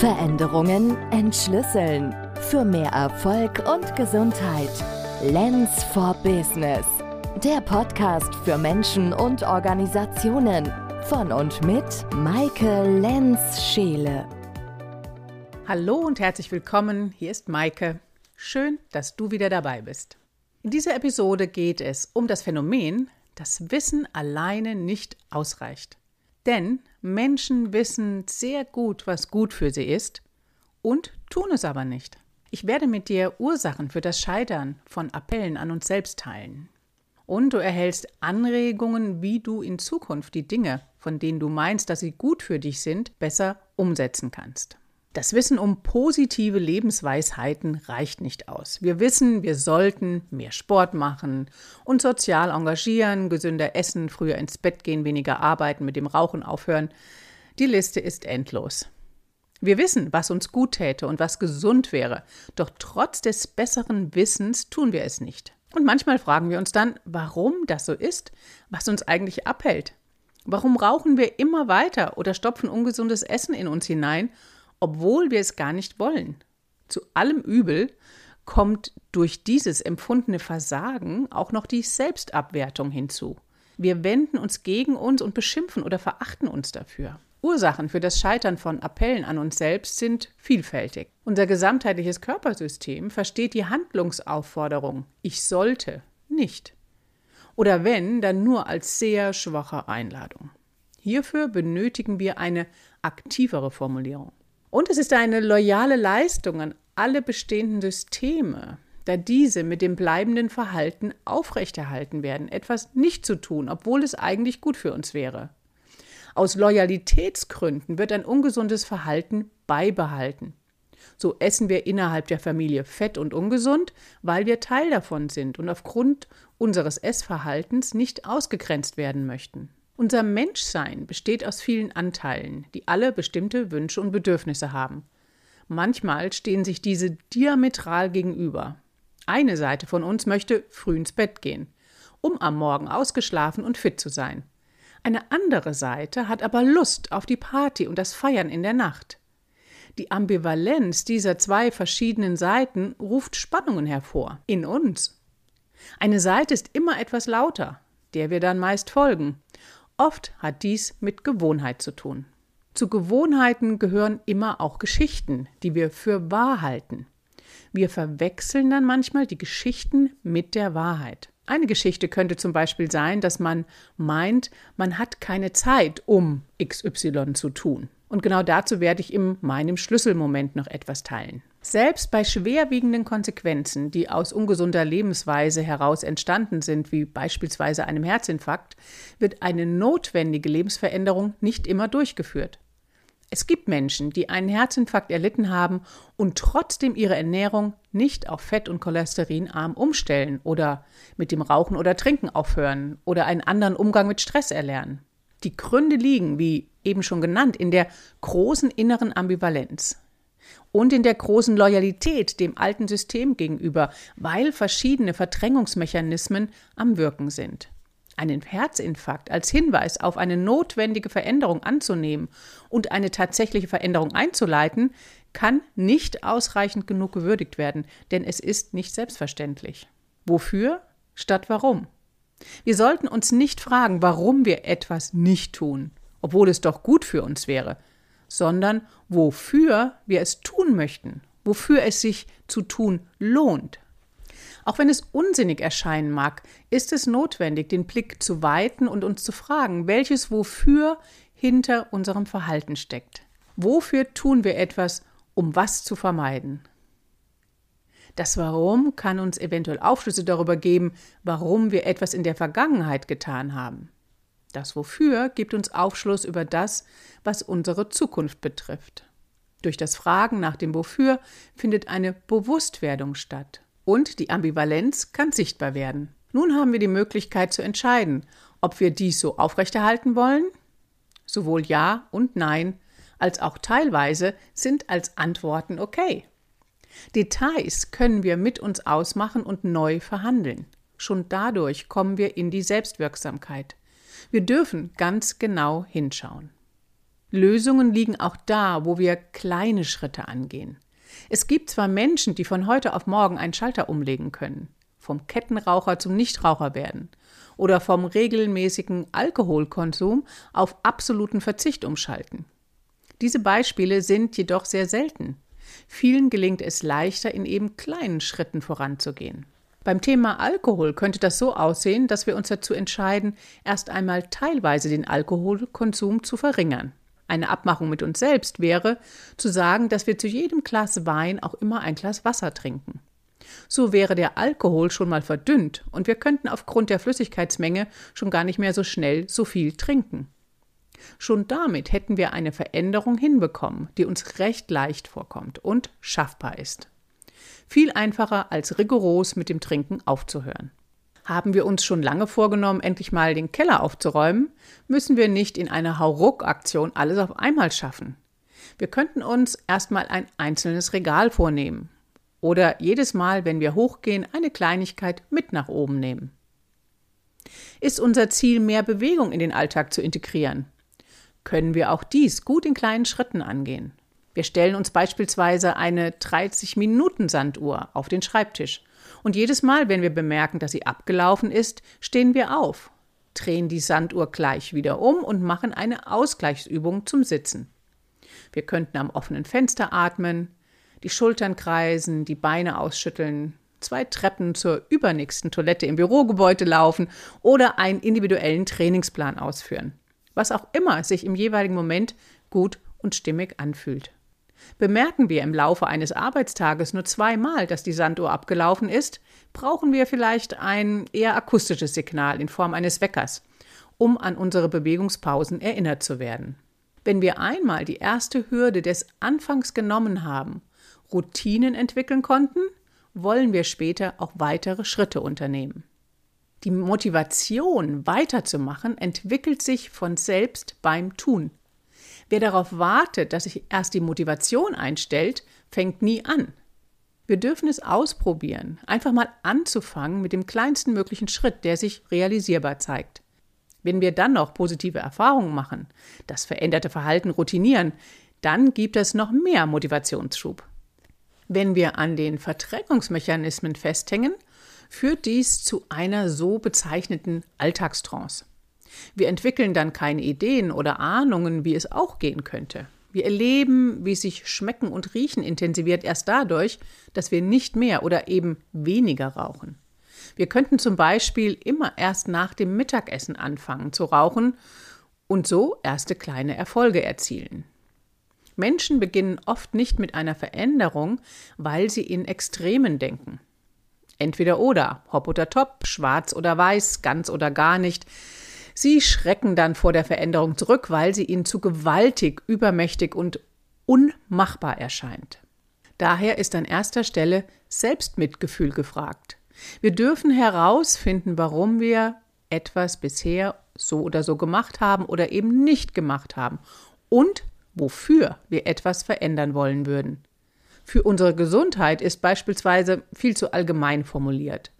Veränderungen entschlüsseln. Für mehr Erfolg und Gesundheit. Lens for Business. Der Podcast für Menschen und Organisationen. Von und mit Maike Lenz-Scheele. Hallo und herzlich willkommen. Hier ist Maike. Schön, dass du wieder dabei bist. In dieser Episode geht es um das Phänomen, dass Wissen alleine nicht ausreicht. Denn Menschen wissen sehr gut, was gut für sie ist und tun es aber nicht. Ich werde mit dir Ursachen für das Scheitern von Appellen an uns selbst teilen. Und du erhältst Anregungen, wie du in Zukunft die Dinge, von denen du meinst, dass sie gut für dich sind, besser umsetzen kannst. Das Wissen um positive Lebensweisheiten reicht nicht aus. Wir wissen, wir sollten mehr Sport machen, uns sozial engagieren, gesünder essen, früher ins Bett gehen, weniger arbeiten, mit dem Rauchen aufhören. Die Liste ist endlos. Wir wissen, was uns gut täte und was gesund wäre, doch trotz des besseren Wissens tun wir es nicht. Und manchmal fragen wir uns dann, warum das so ist, was uns eigentlich abhält. Warum rauchen wir immer weiter oder stopfen ungesundes Essen in uns hinein obwohl wir es gar nicht wollen. Zu allem Übel kommt durch dieses empfundene Versagen auch noch die Selbstabwertung hinzu. Wir wenden uns gegen uns und beschimpfen oder verachten uns dafür. Ursachen für das Scheitern von Appellen an uns selbst sind vielfältig. Unser gesamtheitliches Körpersystem versteht die Handlungsaufforderung ich sollte nicht. Oder wenn, dann nur als sehr schwache Einladung. Hierfür benötigen wir eine aktivere Formulierung. Und es ist eine loyale Leistung an alle bestehenden Systeme, da diese mit dem bleibenden Verhalten aufrechterhalten werden, etwas nicht zu tun, obwohl es eigentlich gut für uns wäre. Aus Loyalitätsgründen wird ein ungesundes Verhalten beibehalten. So essen wir innerhalb der Familie fett und ungesund, weil wir Teil davon sind und aufgrund unseres Essverhaltens nicht ausgegrenzt werden möchten. Unser Menschsein besteht aus vielen Anteilen, die alle bestimmte Wünsche und Bedürfnisse haben. Manchmal stehen sich diese diametral gegenüber. Eine Seite von uns möchte früh ins Bett gehen, um am Morgen ausgeschlafen und fit zu sein. Eine andere Seite hat aber Lust auf die Party und das Feiern in der Nacht. Die Ambivalenz dieser zwei verschiedenen Seiten ruft Spannungen hervor in uns. Eine Seite ist immer etwas lauter, der wir dann meist folgen, Oft hat dies mit Gewohnheit zu tun. Zu Gewohnheiten gehören immer auch Geschichten, die wir für wahr halten. Wir verwechseln dann manchmal die Geschichten mit der Wahrheit. Eine Geschichte könnte zum Beispiel sein, dass man meint, man hat keine Zeit, um XY zu tun. Und genau dazu werde ich in meinem Schlüsselmoment noch etwas teilen. Selbst bei schwerwiegenden Konsequenzen, die aus ungesunder Lebensweise heraus entstanden sind, wie beispielsweise einem Herzinfarkt, wird eine notwendige Lebensveränderung nicht immer durchgeführt. Es gibt Menschen, die einen Herzinfarkt erlitten haben und trotzdem ihre Ernährung nicht auf fett- und cholesterinarm umstellen oder mit dem Rauchen oder Trinken aufhören oder einen anderen Umgang mit Stress erlernen. Die Gründe liegen, wie eben schon genannt, in der großen inneren Ambivalenz und in der großen Loyalität dem alten System gegenüber, weil verschiedene Verdrängungsmechanismen am Wirken sind. Einen Herzinfarkt als Hinweis auf eine notwendige Veränderung anzunehmen und eine tatsächliche Veränderung einzuleiten, kann nicht ausreichend genug gewürdigt werden, denn es ist nicht selbstverständlich. Wofür statt warum? Wir sollten uns nicht fragen, warum wir etwas nicht tun, obwohl es doch gut für uns wäre, sondern wofür wir es tun möchten, wofür es sich zu tun lohnt. Auch wenn es unsinnig erscheinen mag, ist es notwendig, den Blick zu weiten und uns zu fragen, welches Wofür hinter unserem Verhalten steckt. Wofür tun wir etwas, um was zu vermeiden? Das Warum kann uns eventuell Aufschlüsse darüber geben, warum wir etwas in der Vergangenheit getan haben. Das Wofür gibt uns Aufschluss über das, was unsere Zukunft betrifft. Durch das Fragen nach dem Wofür findet eine Bewusstwerdung statt und die Ambivalenz kann sichtbar werden. Nun haben wir die Möglichkeit zu entscheiden, ob wir dies so aufrechterhalten wollen. Sowohl Ja und Nein als auch teilweise sind als Antworten okay. Details können wir mit uns ausmachen und neu verhandeln. Schon dadurch kommen wir in die Selbstwirksamkeit. Wir dürfen ganz genau hinschauen. Lösungen liegen auch da, wo wir kleine Schritte angehen. Es gibt zwar Menschen, die von heute auf morgen einen Schalter umlegen können, vom Kettenraucher zum Nichtraucher werden oder vom regelmäßigen Alkoholkonsum auf absoluten Verzicht umschalten. Diese Beispiele sind jedoch sehr selten. Vielen gelingt es leichter, in eben kleinen Schritten voranzugehen. Beim Thema Alkohol könnte das so aussehen, dass wir uns dazu entscheiden, erst einmal teilweise den Alkoholkonsum zu verringern. Eine Abmachung mit uns selbst wäre, zu sagen, dass wir zu jedem Glas Wein auch immer ein Glas Wasser trinken. So wäre der Alkohol schon mal verdünnt und wir könnten aufgrund der Flüssigkeitsmenge schon gar nicht mehr so schnell so viel trinken. Schon damit hätten wir eine Veränderung hinbekommen, die uns recht leicht vorkommt und schaffbar ist. Viel einfacher als rigoros mit dem Trinken aufzuhören. Haben wir uns schon lange vorgenommen, endlich mal den Keller aufzuräumen, müssen wir nicht in einer Hauruck-Aktion alles auf einmal schaffen. Wir könnten uns erstmal ein einzelnes Regal vornehmen oder jedes Mal, wenn wir hochgehen, eine Kleinigkeit mit nach oben nehmen. Ist unser Ziel, mehr Bewegung in den Alltag zu integrieren? Können wir auch dies gut in kleinen Schritten angehen? Wir stellen uns beispielsweise eine 30-Minuten-Sanduhr auf den Schreibtisch und jedes Mal, wenn wir bemerken, dass sie abgelaufen ist, stehen wir auf, drehen die Sanduhr gleich wieder um und machen eine Ausgleichsübung zum Sitzen. Wir könnten am offenen Fenster atmen, die Schultern kreisen, die Beine ausschütteln, zwei Treppen zur übernächsten Toilette im Bürogebäude laufen oder einen individuellen Trainingsplan ausführen. Was auch immer sich im jeweiligen Moment gut und stimmig anfühlt. Bemerken wir im Laufe eines Arbeitstages nur zweimal, dass die Sanduhr abgelaufen ist, brauchen wir vielleicht ein eher akustisches Signal in Form eines Weckers, um an unsere Bewegungspausen erinnert zu werden. Wenn wir einmal die erste Hürde des Anfangs genommen haben, Routinen entwickeln konnten, wollen wir später auch weitere Schritte unternehmen. Die Motivation weiterzumachen entwickelt sich von selbst beim Tun. Wer darauf wartet, dass sich erst die Motivation einstellt, fängt nie an. Wir dürfen es ausprobieren, einfach mal anzufangen mit dem kleinsten möglichen Schritt, der sich realisierbar zeigt. Wenn wir dann noch positive Erfahrungen machen, das veränderte Verhalten routinieren, dann gibt es noch mehr Motivationsschub. Wenn wir an den Verdrängungsmechanismen festhängen, führt dies zu einer so bezeichneten Alltagstrance. Wir entwickeln dann keine Ideen oder Ahnungen, wie es auch gehen könnte. Wir erleben, wie sich Schmecken und Riechen intensiviert erst dadurch, dass wir nicht mehr oder eben weniger rauchen. Wir könnten zum Beispiel immer erst nach dem Mittagessen anfangen zu rauchen und so erste kleine Erfolge erzielen. Menschen beginnen oft nicht mit einer Veränderung, weil sie in Extremen denken. Entweder oder, hopp oder top, schwarz oder weiß, ganz oder gar nicht. Sie schrecken dann vor der Veränderung zurück, weil sie ihnen zu gewaltig, übermächtig und unmachbar erscheint. Daher ist an erster Stelle Selbstmitgefühl gefragt. Wir dürfen herausfinden, warum wir etwas bisher so oder so gemacht haben oder eben nicht gemacht haben und wofür wir etwas verändern wollen würden. Für unsere Gesundheit ist beispielsweise viel zu allgemein formuliert.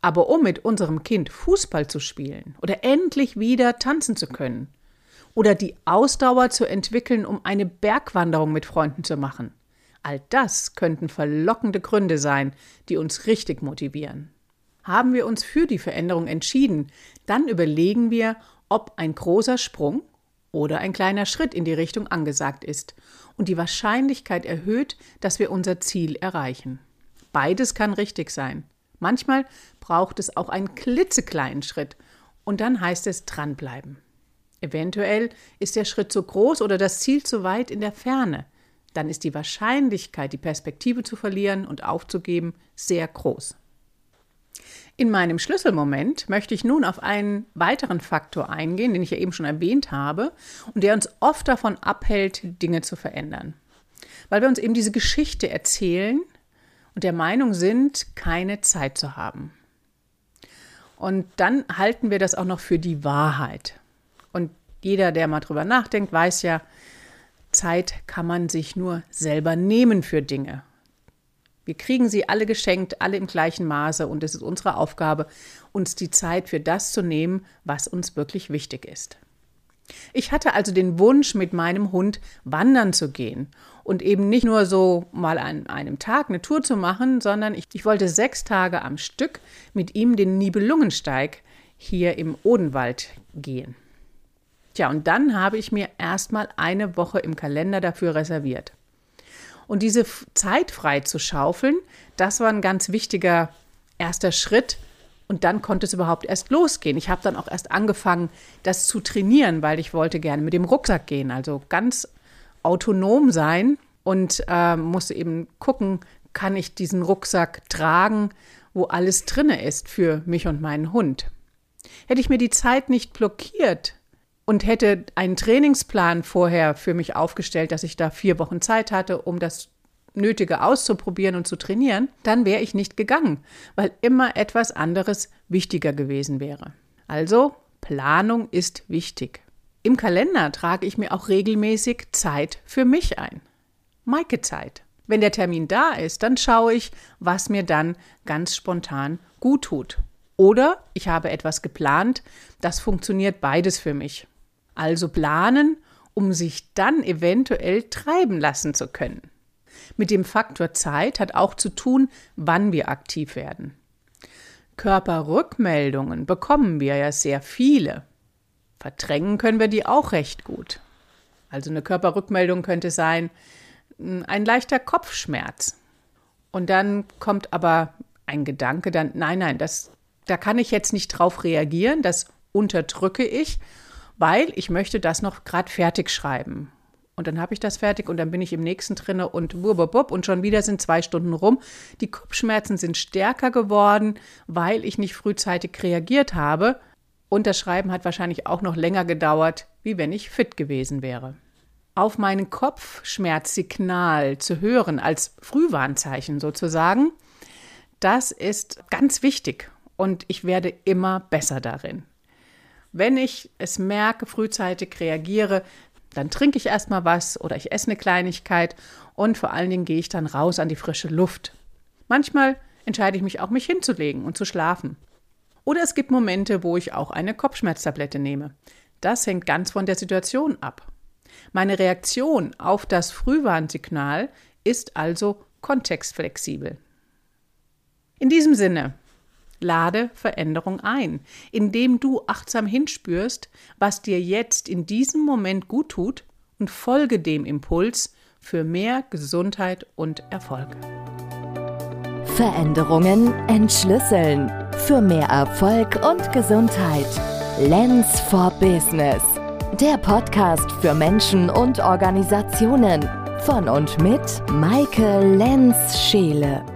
Aber um mit unserem Kind Fußball zu spielen oder endlich wieder tanzen zu können oder die Ausdauer zu entwickeln, um eine Bergwanderung mit Freunden zu machen, all das könnten verlockende Gründe sein, die uns richtig motivieren. Haben wir uns für die Veränderung entschieden, dann überlegen wir, ob ein großer Sprung oder ein kleiner Schritt in die Richtung angesagt ist und die Wahrscheinlichkeit erhöht, dass wir unser Ziel erreichen. Beides kann richtig sein. Manchmal braucht es auch einen klitzekleinen Schritt und dann heißt es dranbleiben. Eventuell ist der Schritt zu groß oder das Ziel zu weit in der Ferne. Dann ist die Wahrscheinlichkeit, die Perspektive zu verlieren und aufzugeben, sehr groß. In meinem Schlüsselmoment möchte ich nun auf einen weiteren Faktor eingehen, den ich ja eben schon erwähnt habe und der uns oft davon abhält, Dinge zu verändern. Weil wir uns eben diese Geschichte erzählen, und der Meinung sind, keine Zeit zu haben. Und dann halten wir das auch noch für die Wahrheit. Und jeder, der mal drüber nachdenkt, weiß ja, Zeit kann man sich nur selber nehmen für Dinge. Wir kriegen sie alle geschenkt, alle im gleichen Maße und es ist unsere Aufgabe, uns die Zeit für das zu nehmen, was uns wirklich wichtig ist. Ich hatte also den Wunsch, mit meinem Hund wandern zu gehen und eben nicht nur so mal an einem Tag eine Tour zu machen, sondern ich, ich wollte sechs Tage am Stück mit ihm den Nibelungensteig hier im Odenwald gehen. Tja, und dann habe ich mir erstmal eine Woche im Kalender dafür reserviert. Und diese Zeit frei zu schaufeln, das war ein ganz wichtiger erster Schritt. Und dann konnte es überhaupt erst losgehen. Ich habe dann auch erst angefangen, das zu trainieren, weil ich wollte gerne mit dem Rucksack gehen. Also ganz autonom sein und äh, musste eben gucken, kann ich diesen Rucksack tragen, wo alles drinne ist für mich und meinen Hund. Hätte ich mir die Zeit nicht blockiert und hätte einen Trainingsplan vorher für mich aufgestellt, dass ich da vier Wochen Zeit hatte, um das Nötige auszuprobieren und zu trainieren, dann wäre ich nicht gegangen, weil immer etwas anderes wichtiger gewesen wäre. Also, Planung ist wichtig. Im Kalender trage ich mir auch regelmäßig Zeit für mich ein. Maike-Zeit. Wenn der Termin da ist, dann schaue ich, was mir dann ganz spontan gut tut. Oder ich habe etwas geplant, das funktioniert beides für mich. Also planen, um sich dann eventuell treiben lassen zu können. Mit dem Faktor Zeit hat auch zu tun, wann wir aktiv werden. Körperrückmeldungen bekommen wir ja sehr viele. Verdrängen können wir die auch recht gut. Also eine Körperrückmeldung könnte sein, hm, ein leichter Kopfschmerz. Und dann kommt aber ein Gedanke dann, nein, nein, das, da kann ich jetzt nicht drauf reagieren, das unterdrücke ich, weil ich möchte das noch gerade fertig schreiben. Und dann habe ich das fertig und dann bin ich im nächsten drinne und bub, und schon wieder sind zwei Stunden rum. Die Kopfschmerzen sind stärker geworden, weil ich nicht frühzeitig reagiert habe. Und das Schreiben hat wahrscheinlich auch noch länger gedauert, wie wenn ich fit gewesen wäre. Auf mein Kopfschmerzsignal zu hören, als Frühwarnzeichen sozusagen, das ist ganz wichtig und ich werde immer besser darin. Wenn ich es merke, frühzeitig reagiere, dann trinke ich erstmal was oder ich esse eine Kleinigkeit und vor allen Dingen gehe ich dann raus an die frische Luft. Manchmal entscheide ich mich auch, mich hinzulegen und zu schlafen. Oder es gibt Momente, wo ich auch eine Kopfschmerztablette nehme. Das hängt ganz von der Situation ab. Meine Reaktion auf das Frühwarnsignal ist also kontextflexibel. In diesem Sinne, lade Veränderung ein, indem du achtsam hinspürst, was dir jetzt in diesem Moment gut tut und folge dem Impuls für mehr Gesundheit und Erfolg. Veränderungen entschlüsseln für mehr Erfolg und Gesundheit. Lens for Business. Der Podcast für Menschen und Organisationen von und mit Maike Lenz-Scheele.